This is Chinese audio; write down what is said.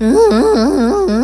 嗯嗯嗯嗯嗯。